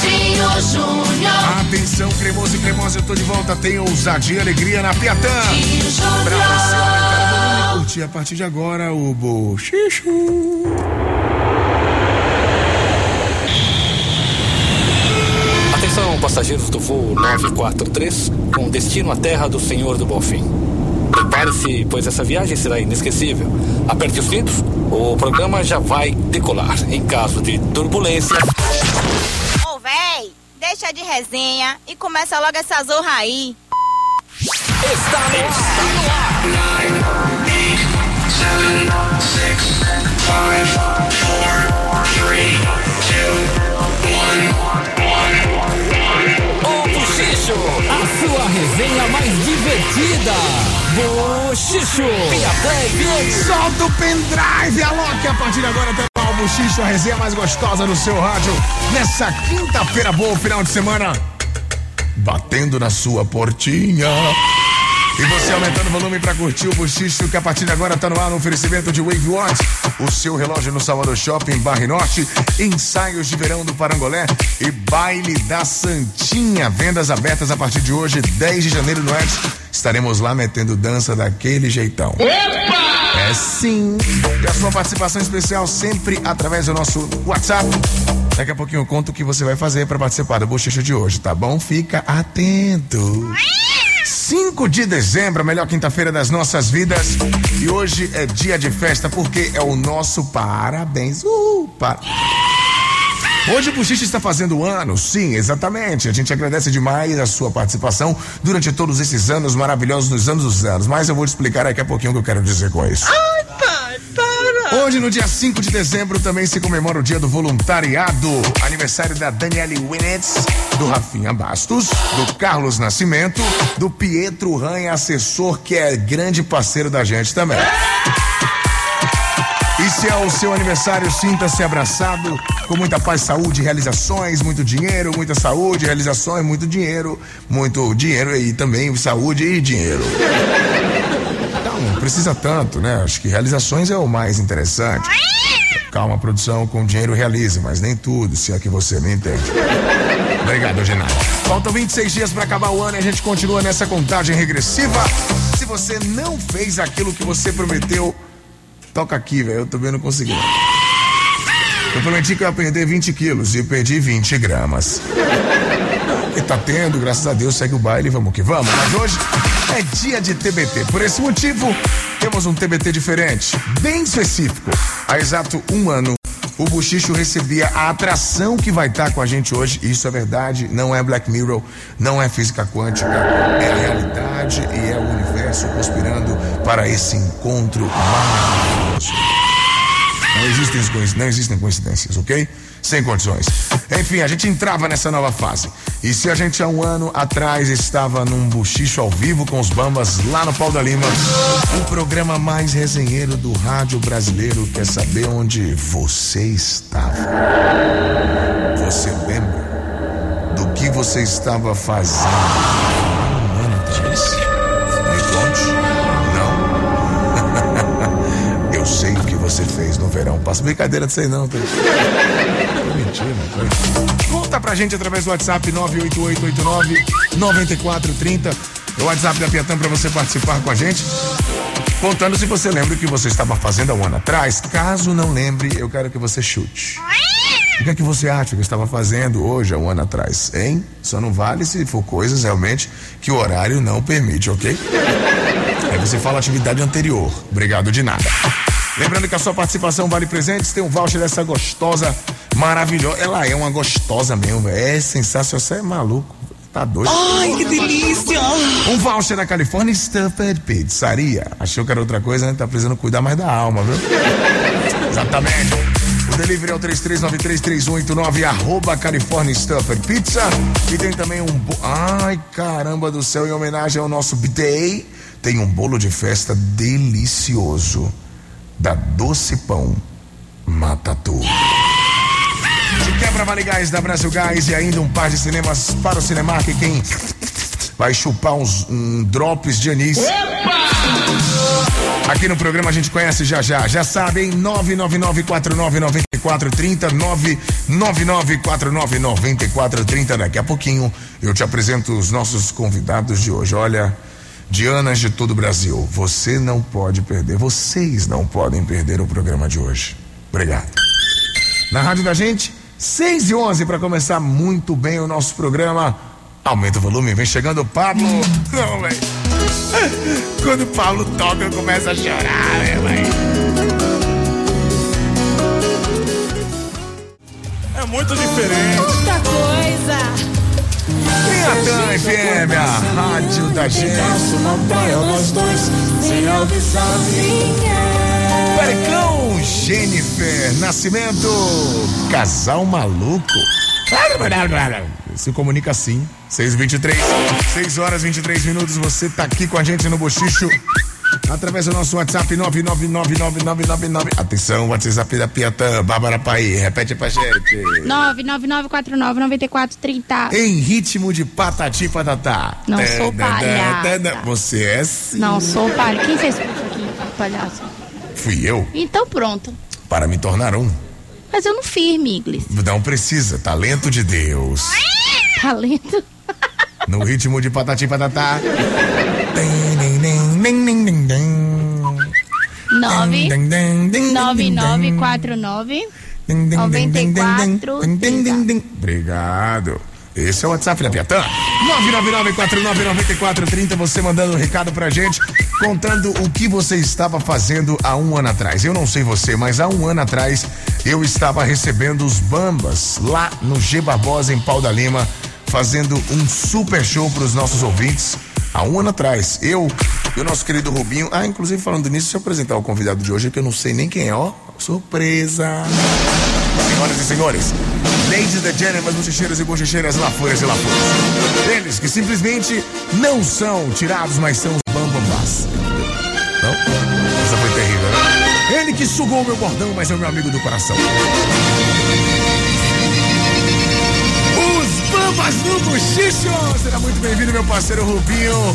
Dinho Júnior. Atenção, cremoso e cremosa, eu tô de volta. Tem ousadia e alegria na Piatã. Dinho Pra você aumentar o volume e Júnior. curtir a partir de agora o Bochicho. Atenção, passageiros do voo 943, com destino à terra do Senhor do Bonfim. Prepare-se, pois essa viagem será inesquecível. Aperte os cintos, o programa já vai decolar. Em caso de turbulência, deixa de resenha e começa logo essa zorra aí. está no ar. O Bochicho, a sua resenha mais divertida. Bochicho, Piatã FM. Solta o pendrive, aloque a partir de agora até o Bochicho, a resenha mais gostosa do seu rádio. Nessa quinta-feira boa, final de semana. Batendo na sua portinha. E você aumentando o volume pra curtir o Bochicho, que a partir de agora tá no ar no oferecimento de Wave Watch, o seu relógio no Salvador Shopping, Barre Norte, ensaios de verão do Parangolé e baile da Santinha. Vendas abertas a partir de hoje, 10 de janeiro no Edge. Estaremos lá metendo dança daquele jeitão. É sim. E a sua participação especial sempre através do nosso WhatsApp. Daqui a pouquinho eu conto o que você vai fazer para participar do bochecho de hoje, tá bom? Fica atento. 5 de dezembro, a melhor quinta-feira das nossas vidas. E hoje é dia de festa porque é o nosso parabéns. Uh, Hoje o Buchiche está fazendo ano, sim, exatamente. A gente agradece demais a sua participação durante todos esses anos maravilhosos dos anos dos anos. Mas eu vou te explicar daqui a pouquinho o que eu quero dizer com isso. Ai, pai. Hoje, no dia 5 de dezembro, também se comemora o dia do voluntariado. Aniversário da Daniele Winnets, do Rafinha Bastos, do Carlos Nascimento, do Pietro Ranha, assessor, que é grande parceiro da gente também. E se é o seu aniversário, sinta-se abraçado com muita paz, saúde, realizações, muito dinheiro, muita saúde, realizações, muito dinheiro, muito dinheiro e também saúde e dinheiro. Precisa tanto, né? Acho que realizações é o mais interessante. Calma, produção, com dinheiro realize, mas nem tudo, se é que você me entende. Obrigado, Genaro. Faltam 26 dias para acabar o ano e a gente continua nessa contagem regressiva. Se você não fez aquilo que você prometeu, toca aqui, velho. Eu também não consegui. Eu prometi que eu ia perder 20 quilos e perdi 20 gramas. Tá tendo, graças a Deus, segue o baile, vamos que vamos. Mas hoje é dia de TBT. Por esse motivo, temos um TBT diferente, bem específico. Há exato um ano, o Buchicho recebia a atração que vai estar com a gente hoje. Isso é verdade, não é Black Mirror, não é física quântica, é a realidade e é o universo conspirando para esse encontro maravilhoso. Não existem, não existem coincidências, ok? Sem condições. Enfim, a gente entrava nessa nova fase. E se a gente há um ano atrás estava num buchicho ao vivo com os Bambas lá no Pau da Lima, o programa mais resenheiro do rádio brasileiro quer saber onde você estava. Você lembra do que você estava fazendo um ano atrás? Me conte. Você fez no verão. Passa brincadeira disso aí não, tá? Tô mentindo, tá? Conta pra gente através do WhatsApp 98889-9430. É o WhatsApp da Piatã pra você participar com a gente. Contando se você lembra o que você estava fazendo há um ano atrás. Caso não lembre, eu quero que você chute. O que é que você acha que estava fazendo hoje, há um ano atrás? Hein? Só não vale se for coisas realmente que o horário não permite, ok? Aí você fala atividade anterior. Obrigado de nada. Lembrando que a sua participação vale presentes, tem um voucher dessa gostosa, maravilhosa. Ela é uma gostosa mesmo, velho. é sensacional. Você é maluco. Tá doido? Ai, que delícia. Um voucher da California Stuffed Pizzaria. Achou que era outra coisa, né? Tá precisando cuidar mais da alma, viu? Exatamente. O delivery é o 33933189, arroba California Stuffer Pizza. E tem também um. Bo... Ai, caramba do céu, em homenagem ao nosso B-Day, tem um bolo de festa delicioso da Doce Pão Mata Tudo. De quebra Vale Gás da Brasil Gás e ainda um par de cinemas para o Cinemark. Quem vai chupar uns um drops de anis. Aqui no programa a gente conhece já já. Já sabe, hein? 999499430, 999499430. Daqui a pouquinho eu te apresento os nossos convidados de hoje. Olha, Dianas de todo o Brasil, você não pode perder, vocês não podem perder o programa de hoje. Obrigado. Na rádio da gente, 6 e 11 para começar muito bem o nosso programa. Aumenta o volume, vem chegando o Pablo. Não, velho. Quando o Pablo toca, eu começo a chorar, né, velho? É muito diferente. Outra coisa. Miatã FM, a rádio da gente. Pericão, Jennifer Nascimento, casal maluco. Se comunica assim. 623, 6 horas 23 minutos. Você tá aqui com a gente no Bochicho. Através do nosso WhatsApp 9999999. Atenção, WhatsApp da Piatã, Bárbara Pai. Repete pra gente. 999499430. Em ritmo de patati patatá. Não sou palhaça. Você é sim. Não sou palhaço. Quem fez aqui, palhaço? Fui eu Então pronto. para me tornar um. Mas eu não fiz, Miglis. Não precisa, talento de Deus. Talento. No ritmo de patati patatá. 9 9949 94 Obrigado. Esse é o WhatsApp da Piatã. 999-499430. Você mandando um recado pra gente, contando o que você estava fazendo há um ano atrás. Eu não sei você, mas há um ano atrás eu estava recebendo os Bambas lá no G Barbosa, em Pau da Lima, fazendo um super show pros nossos ouvintes. Há um ano atrás, eu e o nosso querido Rubinho. Ah, inclusive falando nisso, deixa eu apresentar o convidado de hoje, que eu não sei nem quem é, ó. Surpresa! Senhoras e senhores, ladies and gentlemen, bochecheiras e bochecheiras, laforas e laforas. Eles que simplesmente não são tirados, mas são os bambambás. Não? Essa foi terrível, né? Ele que sugou meu bordão, mas é o meu amigo do coração. Os bambas no bochicho! Será muito bem-vindo, meu parceiro Rubinho.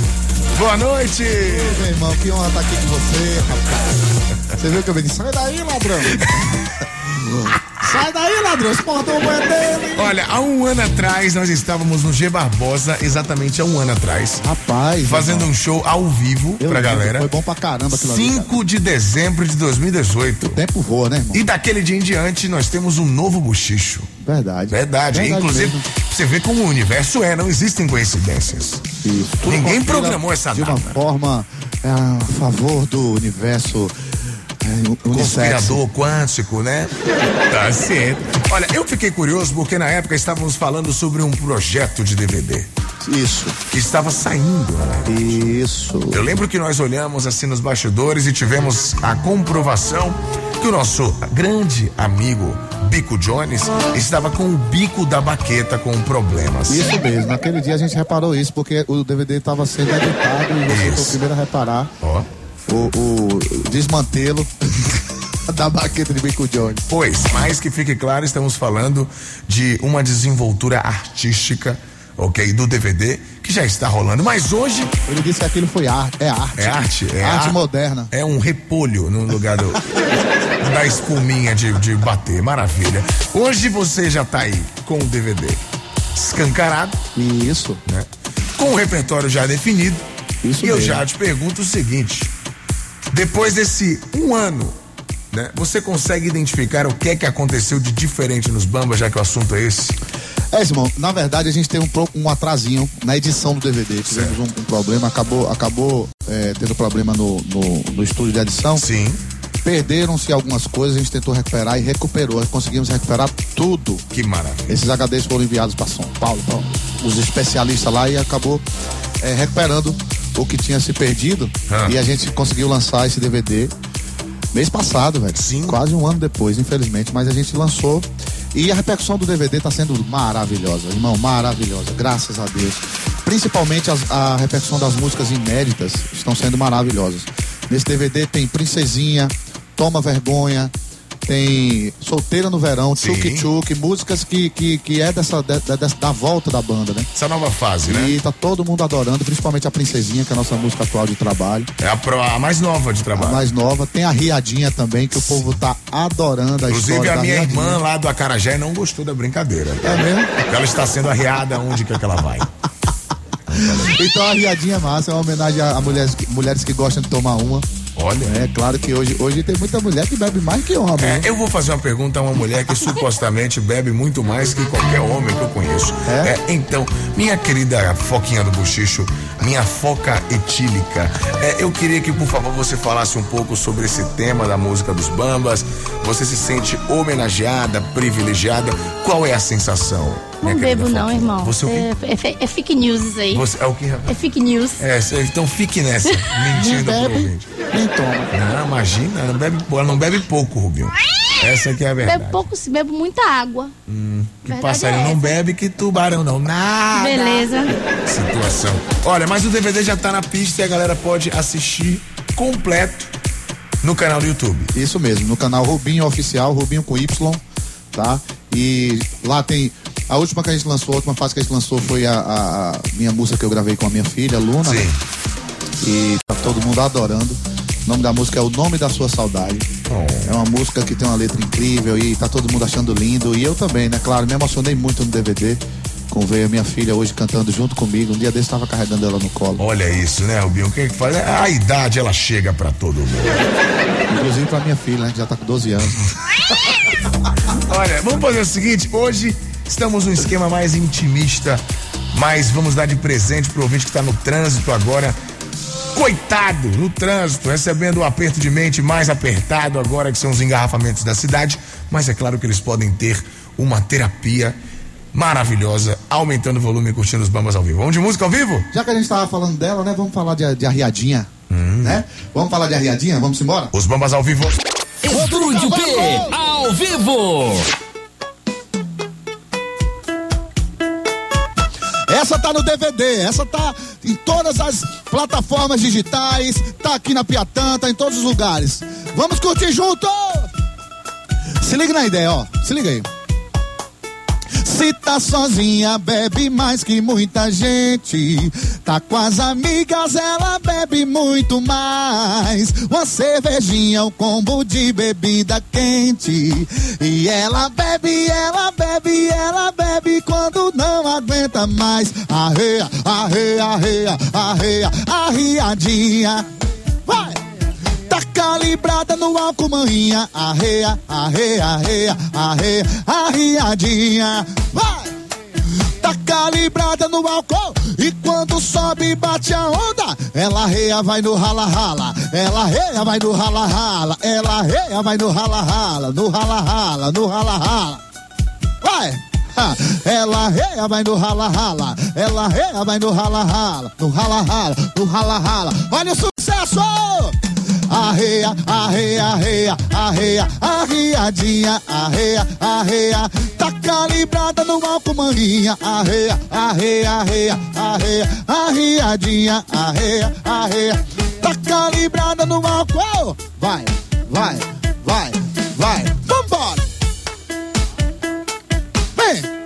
Boa noite! Meu irmão, que honra estar aqui com você, rapaz. Você viu que eu disse? Sai daí, ladrão. Sai daí, ladrão. Esse portão é dele. Olha, há um ano atrás nós estávamos no G Barbosa, exatamente há um ano atrás, Rapaz. fazendo irmão, um show ao vivo eu pra lembro, galera. Foi bom pra caramba aquilo ali. cara. 5 de dezembro de 2018. O tempo voa, né, irmão? E daquele dia em diante nós temos um novo bochicho. Verdade. Verdade. Inclusive, mesmo. você vê como o universo é, não existem coincidências. Isso. Ninguém programou essa De uma data. forma é, a favor do universo. Conspirador quântico, né? Tá certo. Olha, eu fiquei curioso porque na época estávamos falando sobre um projeto de DVD Isso. que estava saindo, né? Isso. Eu lembro que nós olhamos assim nos bastidores e tivemos a comprovação que o nosso grande amigo Bico Jones estava com o bico da baqueta com problemas. Isso mesmo. Naquele dia a gente reparou isso porque o DVD estava sendo editado e você foi o primeiro a reparar Ó. o, o desmantelo da baqueta de Bico Jones. Pois, mas que fique claro, estamos falando de uma desenvoltura artística, ok, do DVD que já está rolando. Mas hoje Ele disse que aquilo foi arte. É arte. é arte, é Arte ar- moderna. É um repolho no lugar do da espuminha de, de bater, maravilha. Hoje você já tá aí com o DVD escancarado, Isso. né? Com o repertório já definido. Isso e eu mesmo. já te pergunto o seguinte: depois desse um ano, né? Você consegue identificar o que é que aconteceu de diferente nos Bambas, já que o assunto é esse? É, irmão, na verdade a gente tem um, um atrasinho na edição do DVD. Tivemos um, um problema, acabou, acabou é, tendo problema no, no, no estúdio de edição. Sim. Perderam-se algumas coisas, a gente tentou recuperar e recuperou. Conseguimos recuperar tudo. Que maravilha. Esses HDs foram enviados para São Paulo, para os especialistas lá e acabou é, recuperando o que tinha se perdido. Ah. E a gente conseguiu lançar esse DVD Mês passado, velho. Sim. Quase um ano depois, infelizmente, mas a gente lançou. E a repercussão do DVD tá sendo maravilhosa, irmão, maravilhosa, graças a Deus. Principalmente as, a repercussão das músicas inéditas estão sendo maravilhosas. Nesse DVD tem Princesinha, Toma Vergonha, tem Solteira no Verão, Tchuk Tchuk, músicas que, que, que é dessa, dessa, da volta da banda, né? Essa nova fase, né? E tá todo mundo adorando, principalmente a Princesinha, que é a nossa música atual de trabalho. É a, pro, a mais nova de trabalho. A mais nova. Tem a Riadinha também, que o povo tá adorando a Inclusive, história a minha Riadinha. irmã lá do Acarajé não gostou da brincadeira. É mesmo? Ela está sendo arriada onde que, é que ela vai. Então a Riadinha é massa, é uma homenagem a, a mulheres, mulheres que gostam de tomar uma. Olha. É claro que hoje, hoje tem muita mulher que bebe mais que homem. É, né? eu vou fazer uma pergunta a uma mulher que supostamente bebe muito mais que qualquer homem que eu conheço. É? então, minha querida Foquinha do Buchicho, minha foca etílica, é, eu queria que, por favor, você falasse um pouco sobre esse tema da música dos Bambas. Você se sente homenageada, privilegiada? Qual é a sensação? Não bebo não, irmão. Você o quê? é, é, fe- é fake news isso aí. Você, é o que, rapaz? É fake news. É, então fique nessa, mentindo pro bebe, ouvinte. nem toma. Não, imagina, não bebe, ela não bebe pouco, Rubinho. Essa que é a verdade. Bebo pouco, se bebo muita água. Que Verdade passarinho é não bebe, que tubarão não. Nada. Beleza. Situação. Olha, mas o DVD já tá na pista e a galera pode assistir completo no canal do YouTube. Isso mesmo, no canal Rubinho Oficial, Rubinho com Y, tá? E lá tem. A última que a gente lançou, a última fase que a gente lançou foi a, a- a minha música que eu gravei com a minha filha, Luna. Sim. né? E tá todo mundo adorando. O nome da música é O Nome da Sua Saudade. Oh. É uma música que tem uma letra incrível e tá todo mundo achando lindo. E eu também, né? Claro, me emocionei muito no DVD. Com ver a minha filha hoje cantando junto comigo. Um dia desse tava carregando ela no colo. Olha isso, né, Rubinho? O que que faz? A idade, ela chega pra todo mundo. Inclusive pra minha filha, né? Que já tá com 12 anos. Olha, vamos fazer o seguinte: hoje estamos num esquema mais intimista, mas vamos dar de presente pro ouvinte que tá no trânsito agora. Coitado, no trânsito, recebendo o aperto de mente mais apertado agora, que são os engarrafamentos da cidade. Mas é claro que eles podem ter uma terapia maravilhosa, aumentando o volume e curtindo os bambas ao vivo. Vamos de música ao vivo? Já que a gente tava falando dela, né? Vamos falar de, de arriadinha. Né? Vamos falar de arriadinha? Vamos embora? Os bambas ao vivo. Estúdio P, ao vivo. Essa tá no DVD, essa tá em todas as plataformas digitais, tá aqui na Piatã, tá em todos os lugares. Vamos curtir junto! Se liga na ideia, ó. Se liga aí. Se tá sozinha, bebe mais que muita gente. Tá com as amigas, ela bebe muito mais. Uma cervejinha, um combo de bebida quente. E ela bebe, ela bebe, ela bebe quando não aguenta mais. Arreia, arreia, arreia, arreia, arriadinha. Vai! Tá calibrada no álcool, manhinha. Arreia, arreia, arreia, arreia, arriadinha. Vai! Tá calibrada no álcool e quando sobe bate a onda, ela arreia, vai no rala rala. Ela arreia, vai no rala rala. Ela arreia, vai no rala rala, no rala rala, no rala rala. Vai! Ela arreia, vai no rala rala. Ela arreia, vai no rala rala, no rala rala, no rala rala. Olha o sucesso! Arreia, arreia, arreia, arreia, arriadinha, arreia, arreia. Tá calibrada no álcool, manguinha, arreia, arreia, arreia, arreia, arriadinha, arreia, arreia. Tá calibrada no álcool. Vai, vai, vai, vai. Vambora! Vem!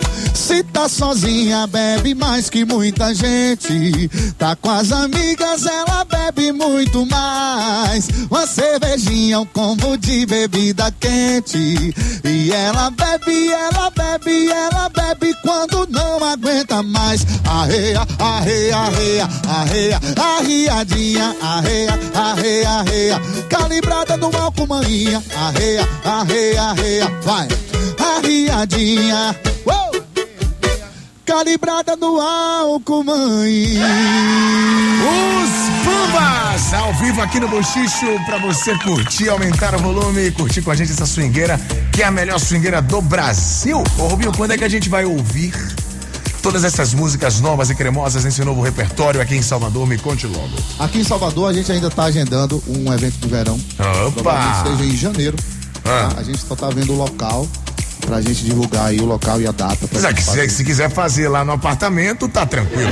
Se tá sozinha, bebe mais que muita gente. Tá com as amigas, ela bebe muito mais. Uma cervejinha, um combo de bebida quente. E ela bebe, ela bebe, ela bebe quando não aguenta mais. Arreia, arreia, arreia, arreia, arriadinha, arreia, arreia, arreia. Calibrada no álcool, maninha. Arreia, arreia, arreia, vai. Arriadinha, uou! Calibrada no álcool, mãe. Os Bambas ao vivo aqui no Bochicho pra você curtir, aumentar o volume e curtir com a gente essa swingueira, que é a melhor swingueira do Brasil. Ô Rubinho, quando é que a gente vai ouvir todas essas músicas novas e cremosas nesse novo repertório aqui em Salvador? Me conte logo. Aqui em Salvador a gente ainda está agendando um evento de verão. Opa! Seja em janeiro. Ah. tá? A gente só tá vendo o local pra gente divulgar aí o local e a data. Mas é que se, se quiser fazer lá no apartamento, tá tranquilo.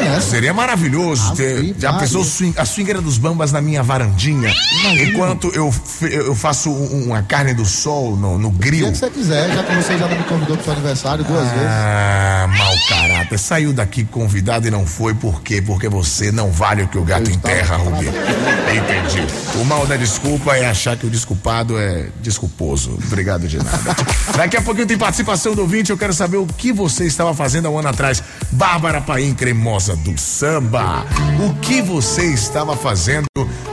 Nessa. Seria maravilhoso ter. Ave Já pensou swing- a swingueira dos bambas na minha varandinha? Enquanto eu, eu faço um- uma carne do sol no, no O grill. que você quiser, já que você já me convidou pro seu aniversário duas vezes. Ah, mau caráter. Saiu daqui convidado e não foi. Por quê? Porque você não vale o que o gato Eu enterra, Rubi. Entendi. O mal da desculpa é achar que o desculpado é desculposo. Obrigado de nada. Daqui a pouquinho tem participação do ouvinte. Eu quero saber o que você estava fazendo há um ano atrás. Bárbara Paim, cremosa do samba. O que você estava fazendo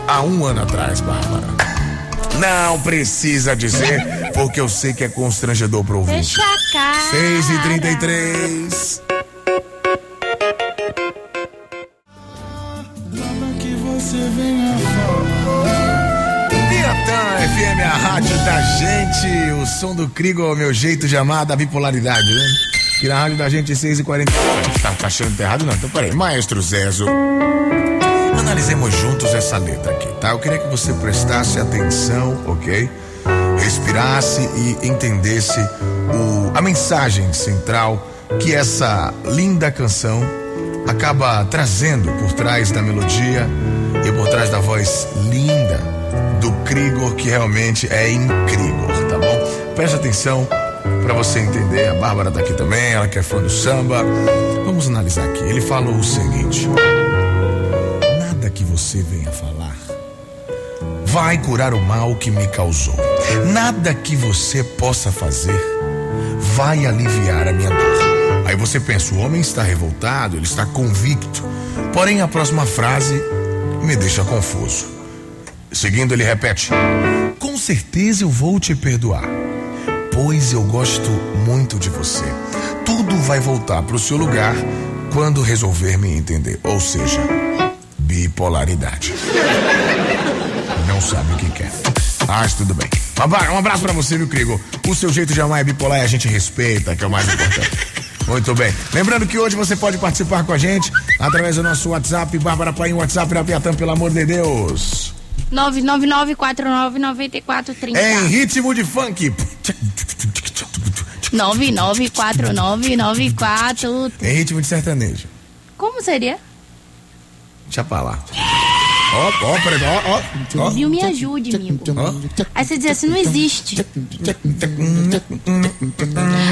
há um ano atrás, Bárbara? Não precisa dizer, porque eu sei que é constrangedor pro ouvinte. Deixa a cara. 6 e 33 gente. O som do Crigo é o meu jeito de amar da bipolaridade, né? Que na rádio da gente 6 e 40 Tá, tá achando tá errado? Não, então peraí. Maestro Zezo. Analisemos juntos essa letra aqui, tá? Eu queria que você prestasse atenção, ok? Respirasse e entendesse o, a mensagem central que essa linda canção acaba trazendo por trás da melodia e por trás da voz linda Krigor, que realmente é incrível, tá bom? Preste atenção para você entender. A Bárbara tá aqui também, ela que é fã do samba. Vamos analisar aqui. Ele falou o seguinte: Nada que você venha falar vai curar o mal que me causou. Nada que você possa fazer vai aliviar a minha dor. Aí você pensa, o homem está revoltado, ele está convicto. Porém, a próxima frase me deixa confuso. Seguindo, ele repete: Com certeza eu vou te perdoar, pois eu gosto muito de você. Tudo vai voltar para o seu lugar quando resolver me entender. Ou seja, bipolaridade. Não sabe o que quer. Mas tudo bem. Um abra- abraço pra você, viu, Crigo? O seu jeito de amar é bipolar e a gente respeita, que é o mais importante. Muito bem. Lembrando que hoje você pode participar com a gente através do nosso WhatsApp, Bárbara Paim, WhatsApp da Piatã, pelo amor de Deus. 999499430. Em ritmo de funk. 994994. Em ritmo de sertanejo. Como seria? Deixa pra lá. Ó, ó, peraí, ó, ó. Viu? Me ajude, amigo. Aí você diz assim, não existe.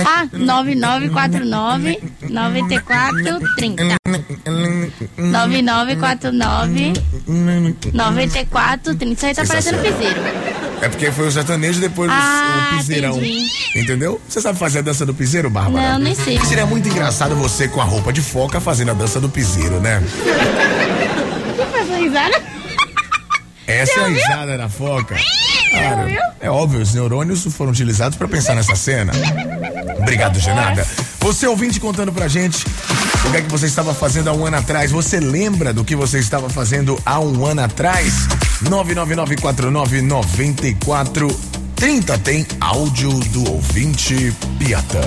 Ah, 9949 9430. 9949 9430. Isso aí tá parecendo piseiro. É porque foi o sertanejo depois o- Ah, o piseirão. entendi. Entendeu? Você sabe fazer a dança do piseiro, Bárbara? Não, nem sei. Seria muito engraçado você com a roupa de foca fazendo a dança do piseiro, né? Você faz uma risada? Essa é a risada da foca. Cara, é óbvio, os neurônios foram utilizados pra pensar nessa cena. Obrigado, Genada. Você ouvinte contando pra gente o que é que você estava fazendo há um ano atrás. Você lembra do que você estava fazendo há um ano atrás? 999499430 tem áudio do ouvinte Piatã.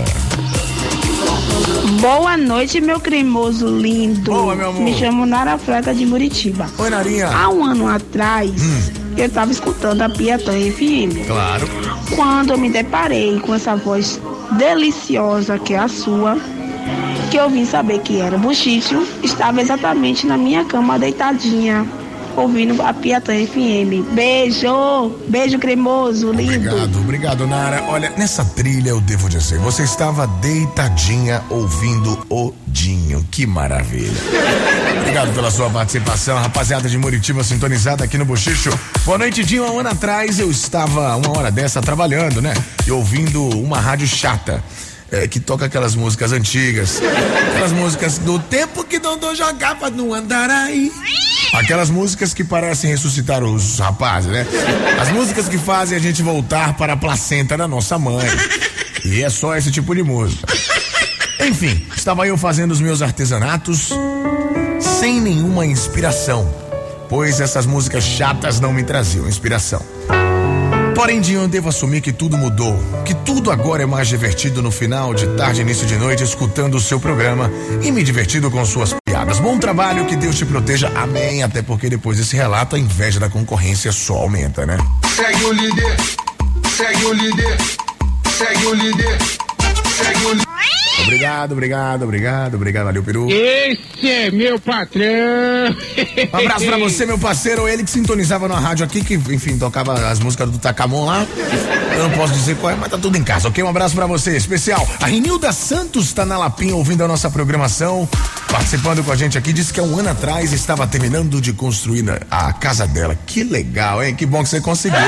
Boa noite, meu cremoso lindo. Boa, meu amor. Me chamo Nara Fraga de Muritiba. Oi, Narinha. Há um ano atrás, eu estava escutando a Piatã FM. Claro. Quando eu me deparei com essa voz deliciosa que é a sua, que eu vim saber que era buchicho, estava exatamente na minha cama deitadinha, ouvindo a Piatã FM. Beijo! Beijo cremoso, lindo! Obrigado, obrigado, Nara. Olha, nessa trilha eu devo dizer, você estava deitadinha ouvindo o Dinho. Que maravilha. Obrigado pela sua participação, rapaziada de Muritiba sintonizada aqui no Bochicho. Boa noite, Dinho. Um ano atrás eu estava, uma hora dessa, trabalhando, né? E ouvindo uma rádio chata. É, que toca aquelas músicas antigas, aquelas músicas do tempo que Dondô jogava no Andaraí. Aquelas músicas que parecem ressuscitar os rapazes, né? As músicas que fazem a gente voltar para a placenta da nossa mãe. E é só esse tipo de música. Enfim, estava eu fazendo os meus artesanatos sem nenhuma inspiração, pois essas músicas chatas não me traziam inspiração. Porém, eu devo assumir que tudo mudou. Que tudo agora é mais divertido no final de tarde, início de noite, escutando o seu programa e me divertindo com suas piadas. Bom trabalho, que Deus te proteja. Amém. Até porque depois desse relato, a inveja da concorrência só aumenta, né? Segue o líder, segue o líder, segue o líder. Obrigado, obrigado, obrigado, obrigado, valeu, Peru. Esse é meu patrão. Um abraço pra você, meu parceiro. Ele que sintonizava na rádio aqui, que, enfim, tocava as músicas do Tacamon lá. Eu não posso dizer qual é, mas tá tudo em casa, ok? Um abraço pra você, especial. A Renilda Santos tá na Lapinha ouvindo a nossa programação, participando com a gente aqui. Disse que há um ano atrás estava terminando de construir a casa dela. Que legal, hein? Que bom que você conseguiu.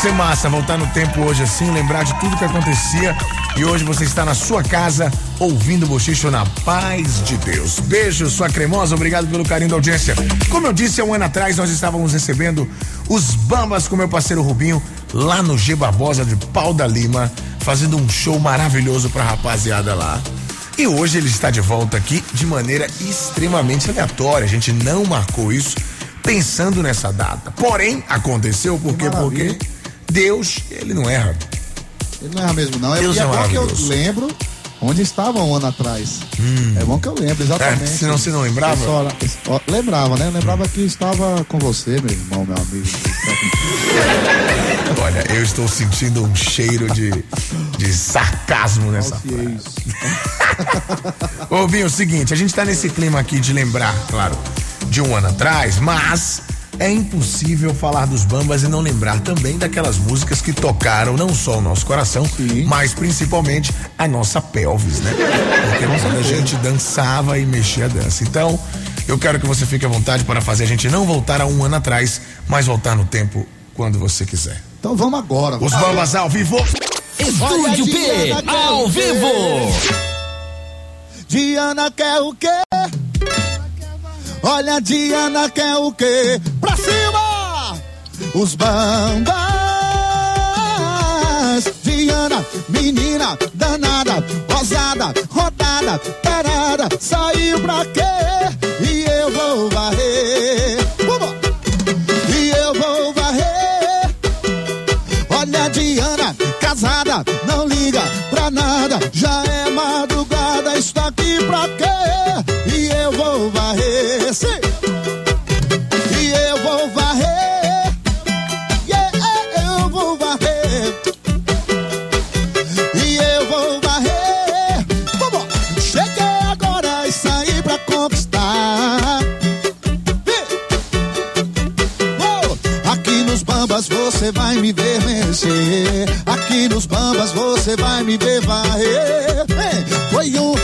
Ser massa voltar no tempo hoje assim, lembrar de tudo que acontecia e hoje você está na sua casa ouvindo o Bochicho na paz de Deus. Beijo, sua cremosa, obrigado pelo carinho da audiência. Como eu disse, há um ano atrás nós estávamos recebendo os Bambas com meu parceiro Rubinho lá no G Barbosa de Pau da Lima, fazendo um show maravilhoso pra rapaziada lá. E hoje ele está de volta aqui de maneira extremamente aleatória. A gente não marcou isso pensando nessa data. Porém, aconteceu porque porque Deus, ele não erra. Ele não erra mesmo, não. Deus é, é bom que eu lembro onde estava um ano atrás. É bom que eu lembro, exatamente. É, senão você não lembrava? Só- lembrava, né? Eu lembrava que estava com você, meu irmão, meu amigo. Olha, eu estou sentindo um cheiro de, de sarcasmo nessa. Ô, Binho, é o seguinte, a gente tá nesse clima aqui de lembrar, claro, de um ano atrás, mas é impossível falar dos Bambas e não lembrar também daquelas músicas que tocaram não só o nosso coração, mas principalmente a nossa pelvis, né? Porque a gente dançava e mexia a dança. Então, eu quero que você fique à vontade para fazer a gente não voltar a um ano atrás, mas voltar no tempo quando você quiser. Então vamos agora. Os Bambas ao vivo. Estúdio P, ao vivo. Diana quer o quê? Olha, Diana quer o quê? Pra cima! Os bambas! Diana, menina danada, rosada, rodada, parada, saiu pra quê? E eu vou varrer. Vamos! E eu vou varrer. Olha, Diana, casada, não liga pra nada. Já é madrugada, está aqui pra quê? E eu vou varrer. Sim. E eu vou varrer. Yeah, eu vou varrer. E eu vou varrer. Vamos! Cheguei agora e saí pra conquistar. Oh, Aqui nos bambas você vai me ver mexer. Aqui nos bambas você vai me ver varrer. Ei, Foi um,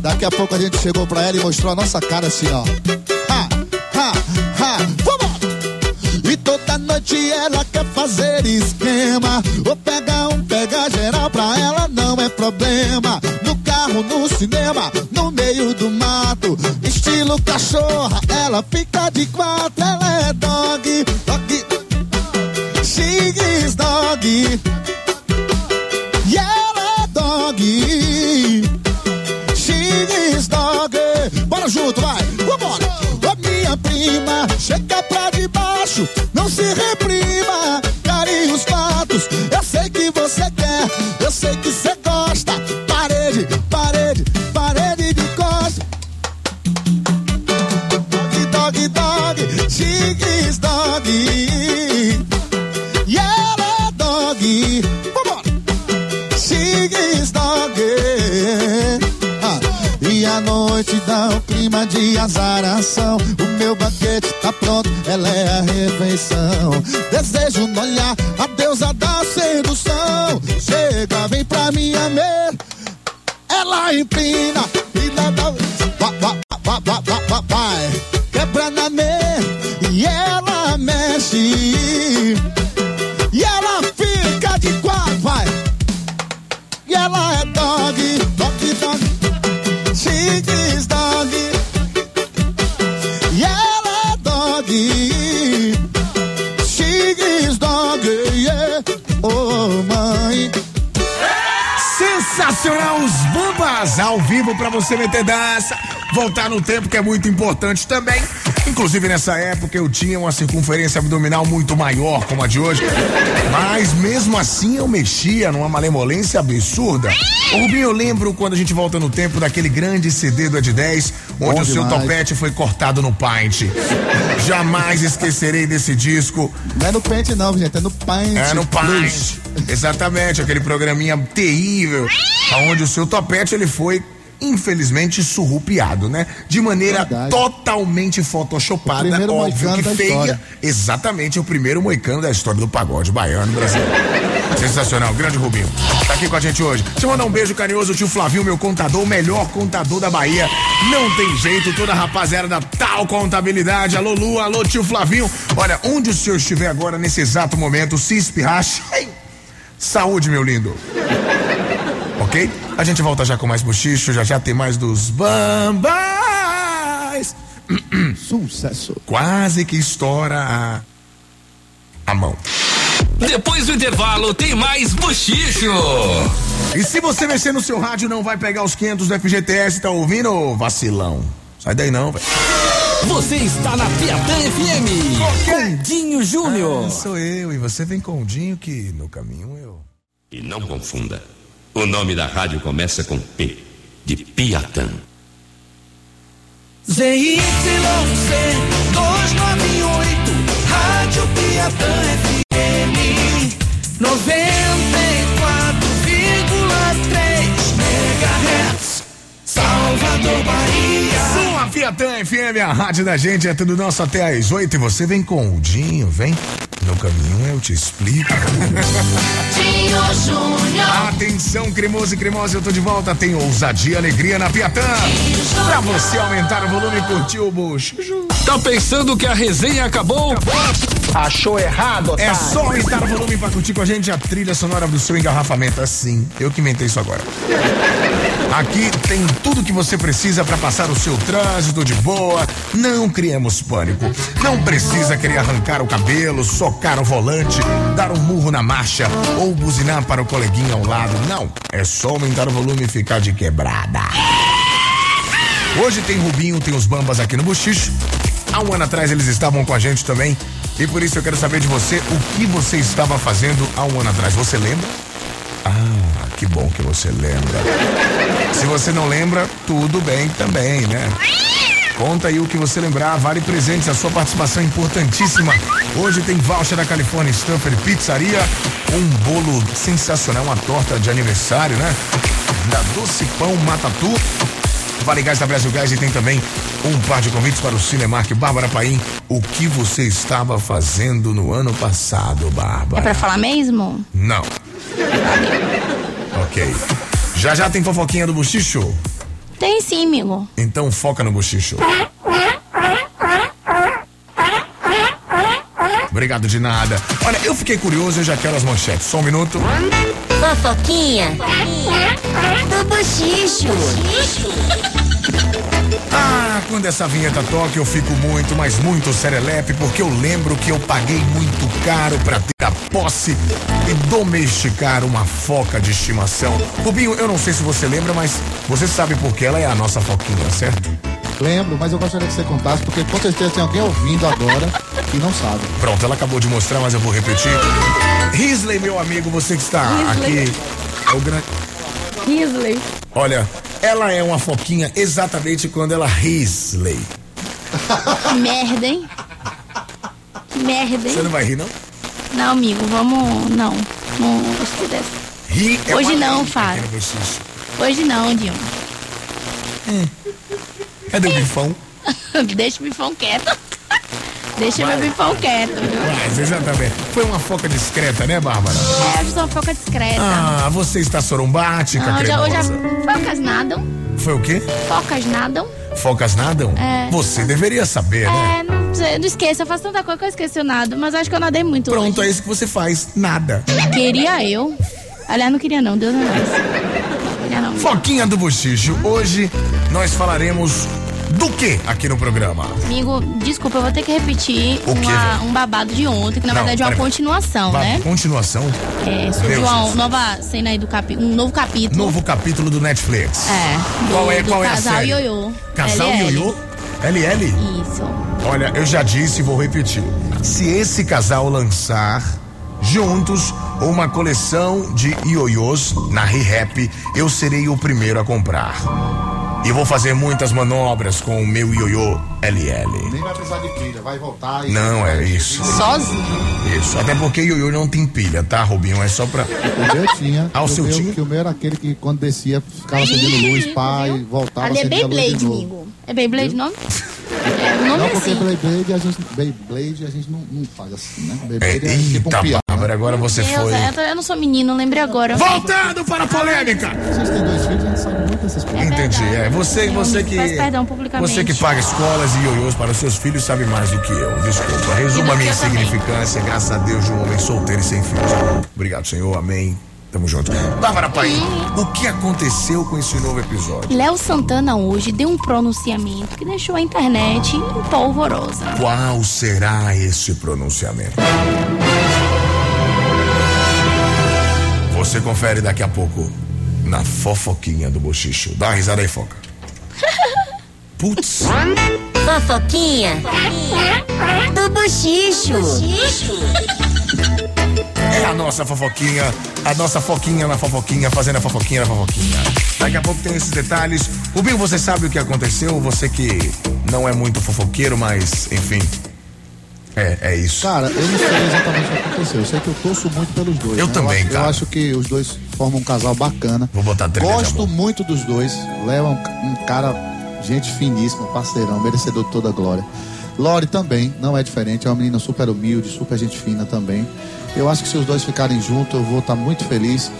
Daqui a pouco a gente chegou pra ela e mostrou a nossa cara assim, ó. Ha, ha, ha, vamos! E toda noite ela quer fazer esquema. Ou pega um, pega geral pra ela, não é problema. No carro, no cinema, no meio do mato. Estilo cachorra, ela fica de quatro, ela é Sundolla você meter dança. Voltar no tempo que é muito importante também. Inclusive nessa época eu tinha uma circunferência abdominal muito maior como a de hoje. Mas mesmo assim eu mexia numa malemolência absurda. Ô Rubinho, eu lembro quando a gente volta no tempo daquele grande CD do Ed 10, onde Bom o seu demais. topete foi cortado no paint. Jamais esquecerei desse disco. Não é no pente, não, gente, é no paint. É no. Paint. Exatamente, aquele programinha terrível, onde o seu topete ele foi infelizmente surrupiado, né? De maneira Verdade. totalmente photoshopada, óbvio que feia. história. Exatamente, o primeiro moicano da história do pagode baiano brasileiro. Sensacional, grande Rubinho. Tá aqui com a gente hoje. Deixa eu mandar um beijo carinhoso tio Flavinho, meu contador, o melhor contador da Bahia. Não tem jeito, toda a rapaziada da tal contabilidade. Alô, Lu, alô, tio Flavinho. Olha, onde o senhor estiver agora, nesse exato momento, se espirrar, ei, saúde, meu lindo. Ok? A gente volta já com mais bochicho, já já tem mais dos bambas. Sucesso. Quase que estoura a, a mão. Depois do intervalo tem mais bochicho. E se você mexer no seu rádio, não vai pegar os 500 do FGTS, tá ouvindo, vacilão? Sai daí não, velho. Você está na Piatã FM. Condinho Júnior. Ah, sou eu, e você vem com o Dinho que no caminho eu. E não confunda. O nome da rádio começa com P, de Piatã. ZYC 298, Rádio Piatã FM 94,3 MHz, Salvador, Bahia. Sua Piatã FM, a rádio da gente, é tudo nosso até às 8 e você vem com o Dinho, vem. Eu te explico. Dinho Júnior. Atenção, cremoso e cremosa, eu tô de volta. Tem ousadia e alegria na Piatã. Pra você aumentar o volume e curtir o bucho. Tá pensando que a resenha acabou? Achou errado, É só aumentar o volume pra curtir com a gente a trilha sonora do seu engarrafamento. Assim, eu que inventei isso agora. Aqui tem tudo que você precisa para passar o seu trânsito de boa. Não criemos pânico. Não precisa querer arrancar o cabelo, socar o volante, dar um murro na marcha ou buzinar para o coleguinha ao lado. Não. É só aumentar o volume e ficar de quebrada. Hoje tem Rubinho, tem os Bambas aqui no Buchicho. Há um ano atrás eles estavam com a gente também. E por isso eu quero saber de você o que você estava fazendo há um ano atrás. Você lembra? Ah, que bom que você lembra. Se você não lembra, tudo bem também, né? Conta aí o que você lembrar, vale presentes, a sua participação é importantíssima. Hoje tem voucher da California Stuffer Pizzaria, um bolo sensacional, uma torta de aniversário, né? Da Doce Pão Matatu. Vale Gás da Brasil Gás e tem também um par de convites para o Cinemark. Bárbara Paim, o que você estava fazendo no ano passado, É Bárbara? pra falar mesmo? Não. ok. Já já tem fofoquinha do bochicho? Tem sim, amigo. Então foca no bochicho. Obrigado. obrigado de nada. Olha, eu fiquei curioso, eu já quero as manchetes. Só um minuto. Fofoquinha do bochicho. Quando essa vinheta toca, eu fico muito, mas muito serelepe, porque eu lembro que eu paguei muito caro pra ter a posse e domesticar uma foca de estimação. Rubinho, eu não sei se você lembra, mas você sabe por que ela é a nossa foquinha, certo? Lembro, mas eu gostaria que você contasse, porque com certeza tem alguém ouvindo agora que não sabe. Pronto, ela acabou de mostrar, mas eu vou repetir. Risley, meu amigo, você que está Risley. aqui. É o grande. Risley. Olha, ela é uma foquinha exatamente quando ela Risley. Que merda, hein? Que merda, hein? Você não vai rir, não? Não, amigo, vamos. Não. Não gostei dessa. Rir é Hoje não, Fábio. Hoje não, Dinho. Cadê o bifão? Deixa o bifão quieto. Deixa meu bifão quieto, viu? Mas, exatamente. Foi uma foca discreta, né, Bárbara? É, eu sou uma foca discreta. Ah, você está sorumbática, Não, já, cremosa. hoje a- focas nadam. Foi o quê? Focas nadam. Focas nadam? É. Você deveria saber, né? É, não, não esqueça, eu faço tanta coisa que eu esqueci o nado, mas acho que eu nadei muito Pronto, é hoje. isso que você faz. Nada. Queria eu. Aliás, não queria não, Deus não mais. Foquinha do Bochicho. Hoje nós falaremos do que aqui no programa? Amigo, desculpa, eu vou ter que repetir O uma- um babado de ontem, que na Não, verdade é uma continuação, Ba- né? Continuação? É, surgiu Deus, uma Deus. nova cena aí do capítulo, um novo capítulo. Novo capítulo do Netflix. É. Do, Qual é, qual é a casal série? Ioiô. Casal LL. Ioiô? LL? Isso. Olha, eu já disse e vou repetir. Se esse casal lançar juntos uma coleção de ioiôs na ReHap, eu serei o primeiro a comprar. E vou fazer muitas manobras com o meu ioiô LL. Nem vai precisar de pilha, vai voltar e. Não, é isso. Sozinho. Isso. Até porque ioiô não tem pilha, tá, Rubinho? É só pra. O meu tinha. Ah, o que seu meu, tinha? Que o meu era aquele que quando descia ficava acendendo luz, e voltava Ali é Beyblade, amigo. É Beyblade o nome? É, o nome Não, é porque assim. Beyblade a gente, Beyblade a gente não, não faz assim, né? É, Beyblade é, tipo um piano. Bárbara, agora você Deus, foi. é, eu não sou menino, lembrei agora. Voltando para a polêmica! Vocês têm dois filhos, a gente sabe muito dessas coisas. Entendi, é. Você, Eu você que. perdão publicamente. Você que paga escolas e ioiôs para os seus filhos sabe mais do que eu. Desculpa. Resuma a minha você também. insignificância, graças a Deus, de um homem solteiro e sem filhos. Obrigado, Senhor. Amém. Tamo junto. Bárbara Pai, o que aconteceu com esse novo episódio? Léo Santana hoje deu um pronunciamento que deixou a internet polvorosa. Qual será esse pronunciamento? Você confere daqui a pouco na fofoquinha do bochicho. Dá uma risada aí, foca. Putz. Fofoquinha do bochicho. É a nossa fofoquinha, a nossa foquinha na fofoquinha, fazendo a fofoquinha na fofoquinha. Daqui a pouco tem esses detalhes. Rubinho, você sabe o que aconteceu? Você que não é muito fofoqueiro, mas, enfim. É, é isso. Cara, eu não sei exatamente o que aconteceu. Eu sei que eu torço muito pelos dois. Eu né? também, acho, cara. Eu acho que os dois formam um casal bacana. Vou botar trilha de Gosto muito dos dois. Léo é um, um cara, gente finíssima, parceirão, merecedor de toda a glória. Lore também, não é diferente, é uma menina super humilde, super gente fina também. Eu acho que se os dois ficarem juntos, eu vou estar muito feliz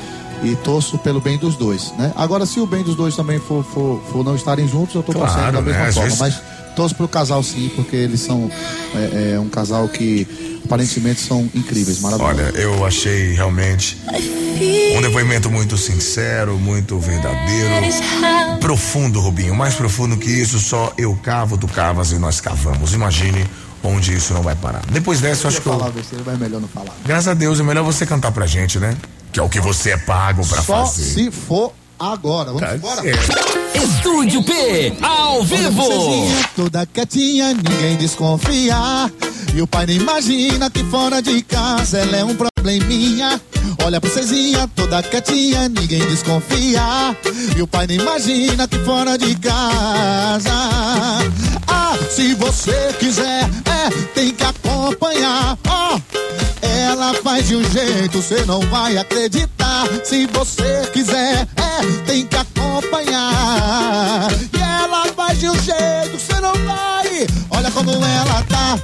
e torço pelo bem dos dois, né? Agora, se o bem dos dois também for, for, for não estarem juntos, eu tô Claro, torcendo da mesma né? Forma. vezes- Mas torço pro casal sim, porque eles são é, é, um casal que aparentemente são incríveis, maravilhosos. Olha, eu achei realmente um depoimento muito sincero, muito verdadeiro, profundo, Rubinho. Mais profundo que isso, só eu cavo, tu cavas e nós cavamos. Imagine onde isso não vai parar. Depois dessa, eu acho que eu, falar mas é melhor não falar. graças a Deus, é melhor você cantar pra gente, né? Que é o que você é pago pra Só fazer. se for agora. Vamos Tá embora. certo. Estúdio P, ao vivo. toda quietinha, ninguém desconfia. E o pai nem imagina que fora de casa ela é um probleminha. Olha a princesinha toda quietinha, ninguém desconfia. E o pai nem imagina que fora de casa. Ah, se você quiser, é, tem que acompanhar. Ó, ela faz de um jeito, você não vai acreditar. Se você quiser, é, tem que acompanhar. E ela faz de um jeito, você não vai. Olha como ela tá,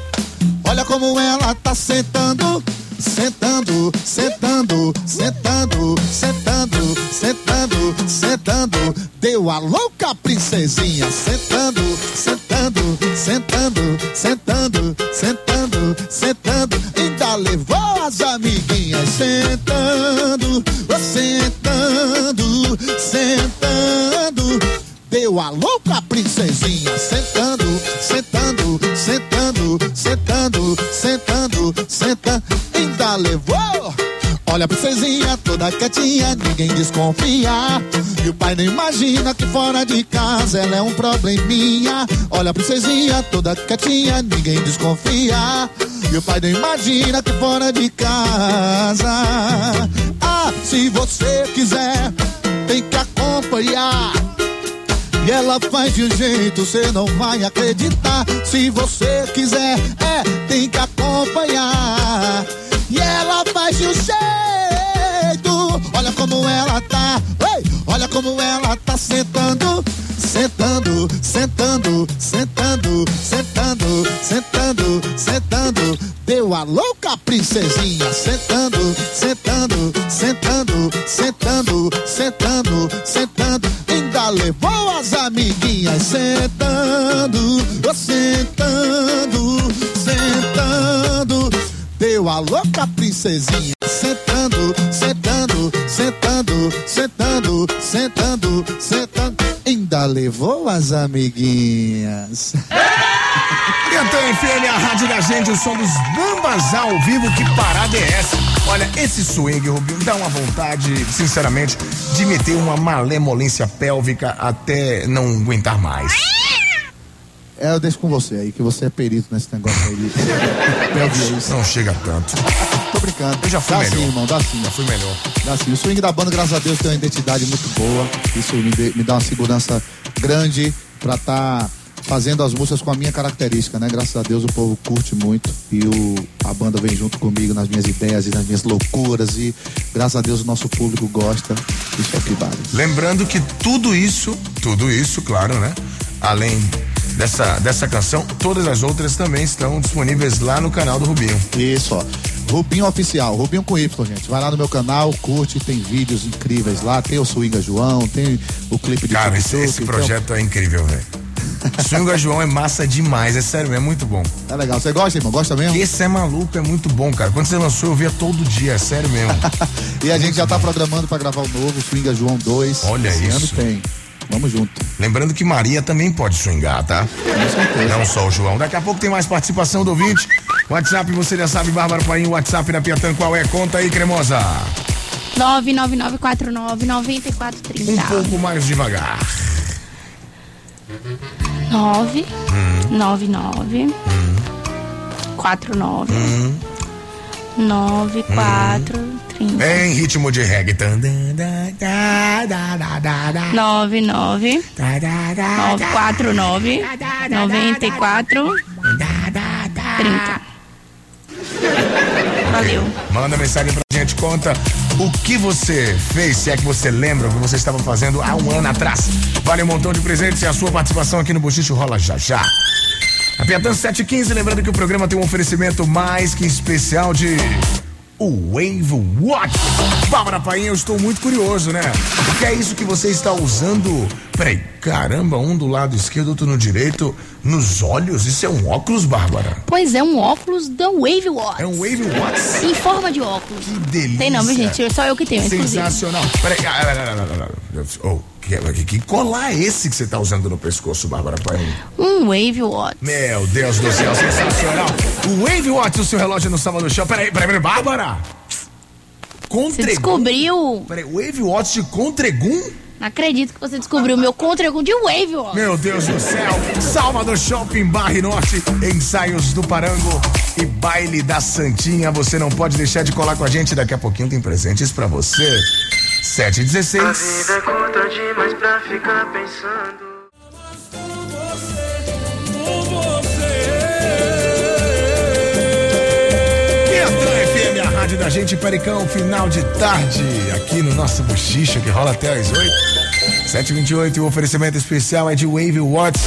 olha como ela tá sentando. Sentando, sentando, sentando, sentando, sentando, sentando. Deu a louca princesinha. Sentando, sentando, sentando, sentando, sentando, sentando levou as amiguinhas sentando, sentando, sentando. Deu a louca princesinha sentando, sentando, sentando, sentando, sentando, sentando. Ainda levou. Olha a princesinha toda quietinha, ninguém desconfia. E o pai nem imagina que fora de casa ela é um probleminha. Olha a princesinha toda quietinha, ninguém desconfia. O pai nem imagina que fora de casa. Ah, se você quiser, tem que acompanhar. E ela faz de um jeito, você não vai acreditar. Se você quiser, é, tem que acompanhar. E ela faz de um jeito, olha como ela tá, ei, olha como ela tá sentando, sentando, sentando, sentando, sentando, sentando, sentando. Deu a louca princesinha, sentando, sentando, sentando, sentando, sentando, sentando. Ainda levou as amiguinhas sentando, sentando, sentando. Deu a louca princesinha sentando, sentando, sentando, sentando, sentando, sentando. Levou as amiguinhas. Então, FM, a rádio da gente, o som dos Bambas ao vivo, que parada é essa? Olha, esse swing, Rubinho, dá uma vontade, sinceramente, de meter uma malemolência pélvica até não aguentar mais. É, eu deixo com você aí, que você é perito nesse negócio aí de. Não chega tanto. Tô brincando. Eu já fui dá melhor. sim, irmão, dá sim. Já fui melhor. Dá sim. O swing da banda, graças a Deus, tem uma identidade muito boa. Isso me, me dá uma segurança grande pra estar fazendo as músicas com a minha característica, né? Graças a Deus o povo curte muito e o, a banda vem junto comigo nas minhas ideias e nas minhas loucuras e graças a Deus o nosso público gosta. Isso é o que vale. Lembrando que tudo isso, tudo isso, claro, né? Além dessa, dessa canção, todas as outras também estão disponíveis lá no canal do Rubinho. Isso, ó. Rubinho Oficial, Rubinho com Y, gente. Vai lá no meu canal, curte, tem vídeos incríveis lá. Tem o Swinga João, tem o clipe de Cara, esse, esse então- projeto é incrível, velho. Swinga João é massa demais, é sério, é muito bom. É legal. Você gosta, irmão? Gosta mesmo? Esse é maluco, é muito bom, cara. Quando você lançou, eu via todo dia, é sério mesmo. E a gente já tá programando pra gravar o novo, Swinga João 2. Olha Esse isso. ano tem. Vamos junto. Lembrando que Maria também pode swingar, tá? Não só o João. Daqui a pouco tem mais participação do ouvinte. WhatsApp, você já sabe, Bárbara Paim, WhatsApp da Piatã, qual é? Conta aí, cremosa. 999499430. Um pouco mais devagar. 9 99 49 94 30 Em ritmo de reggae. Tan, dan, dan, da, da, da, da, da. 99 Da, da, da, da. 949 94 30 Valeu. Manda mensagem pra gente, conta o que você fez, se é que você lembra o que você estava fazendo há um ano atrás. Vale um montão de presentes e a sua participação aqui no Bochicho rola já já. A Piatã 715, lembrando que o programa tem um oferecimento mais que especial de o Wave Watch. Bárbara Painha, eu estou muito curioso, né? O que é isso que você está usando? Peraí, caramba, um do lado esquerdo, outro no direito, nos olhos? Isso é um óculos, Bárbara? Pois é, um óculos da Wave Watch. É um Wave Watch? Em forma de óculos. Que delícia. Tem não, gente? Só eu que tenho. Sensacional. Peraí, ah. Oh, que, que, colar é esse que você tá usando no pescoço, Bárbara? Um Wave Watch. Meu Deus do céu, sensacional. O Wave Watch do seu relógio no sábado show. Peraí, peraí, peraí, Bárbara. Você Contregum. descobriu. Peraí, Wave Watch de Contregum? Não acredito que você descobriu o meu contra de Wave Watch. Meu Deus do céu. Salvador Shopping Barre Norte, ensaios do Parango e baile da Santinha. Você não pode deixar de colar com a gente. Daqui a pouquinho tem presentes pra você. 7 e 16. A vida é curta demais pra ficar pensando. Da gente, Pericão, final de tarde, aqui no nosso bochicha, que rola até às 8. 728, o oferecimento especial é de Wave Watch,